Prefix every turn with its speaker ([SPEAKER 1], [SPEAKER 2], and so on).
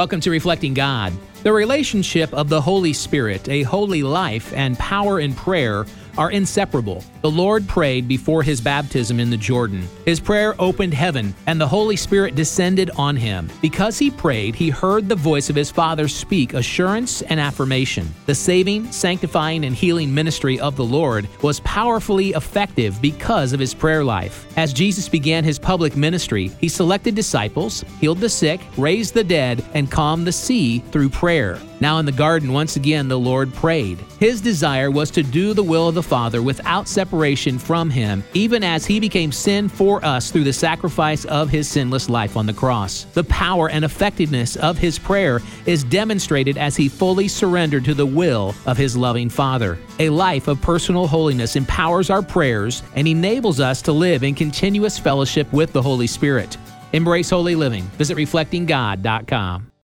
[SPEAKER 1] Welcome to Reflecting God. The relationship of the Holy Spirit, a holy life, and power in prayer are inseparable. The Lord prayed before his baptism in the Jordan. His prayer opened heaven, and the Holy Spirit descended on him. Because he prayed, he heard the voice of his Father speak assurance and affirmation. The saving, sanctifying, and healing ministry of the Lord was powerfully effective because of his prayer life. As Jesus began his public ministry, he selected disciples, healed the sick, raised the dead, and calmed the sea through prayer. Now in the garden, once again, the Lord prayed. His desire was to do the will of the Father without separation from Him, even as He became sin for us through the sacrifice of His sinless life on the cross. The power and effectiveness of His prayer is demonstrated as He fully surrendered to the will of His loving Father. A life of personal holiness empowers our prayers and enables us to live in continuous fellowship with the Holy Spirit. Embrace holy living. Visit reflectinggod.com.